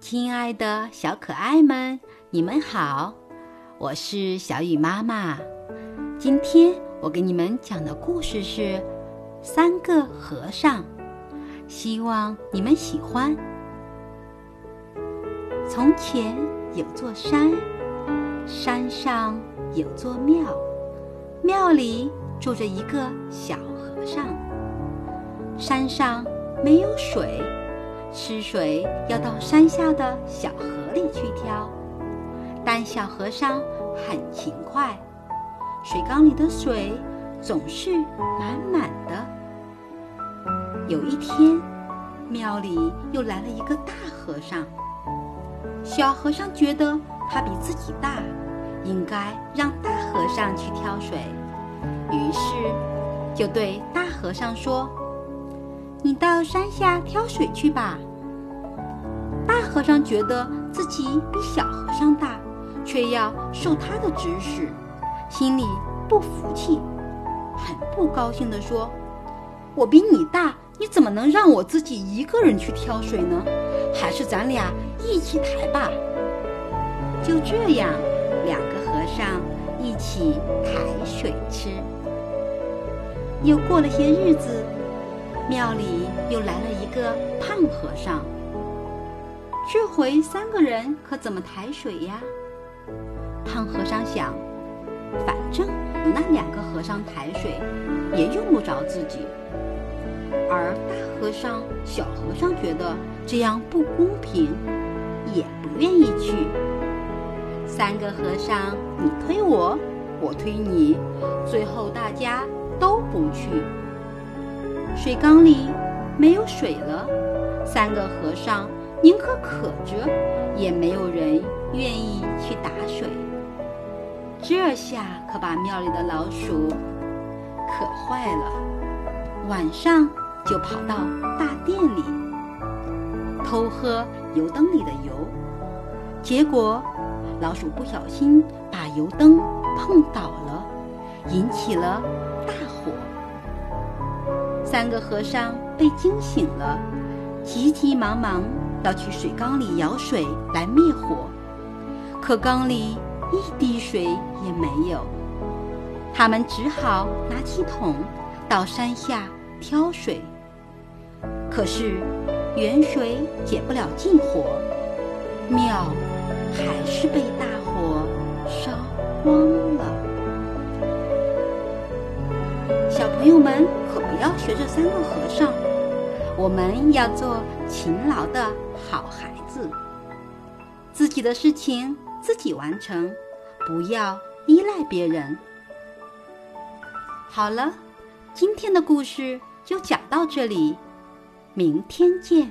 亲爱的小可爱们，你们好，我是小雨妈妈。今天我给你们讲的故事是《三个和尚》，希望你们喜欢。从前有座山，山上有座庙，庙里住着一个小和尚。山上没有水。吃水要到山下的小河里去挑，但小和尚很勤快，水缸里的水总是满满的。有一天，庙里又来了一个大和尚。小和尚觉得他比自己大，应该让大和尚去挑水，于是就对大和尚说。你到山下挑水去吧。大和尚觉得自己比小和尚大，却要受他的指使，心里不服气，很不高兴地说：“我比你大，你怎么能让我自己一个人去挑水呢？还是咱俩一起抬吧。”就这样，两个和尚一起抬水吃。又过了些日子。庙里又来了一个胖和尚。这回三个人可怎么抬水呀？胖和尚想，反正有那两个和尚抬水，也用不着自己。而大和尚、小和尚觉得这样不公平，也不愿意去。三个和尚，你推我，我推你，最后大家都不去。水缸里没有水了，三个和尚宁可渴着，也没有人愿意去打水。这下可把庙里的老鼠渴坏了，晚上就跑到大殿里偷喝油灯里的油，结果老鼠不小心把油灯碰倒了，引起了大火。三个和尚被惊醒了，急急忙忙要去水缸里舀水来灭火，可缸里一滴水也没有。他们只好拿起桶到山下挑水，可是远水解不了近火，庙还是被大火烧光了。小朋友们要学这三个和尚，我们要做勤劳的好孩子，自己的事情自己完成，不要依赖别人。好了，今天的故事就讲到这里，明天见。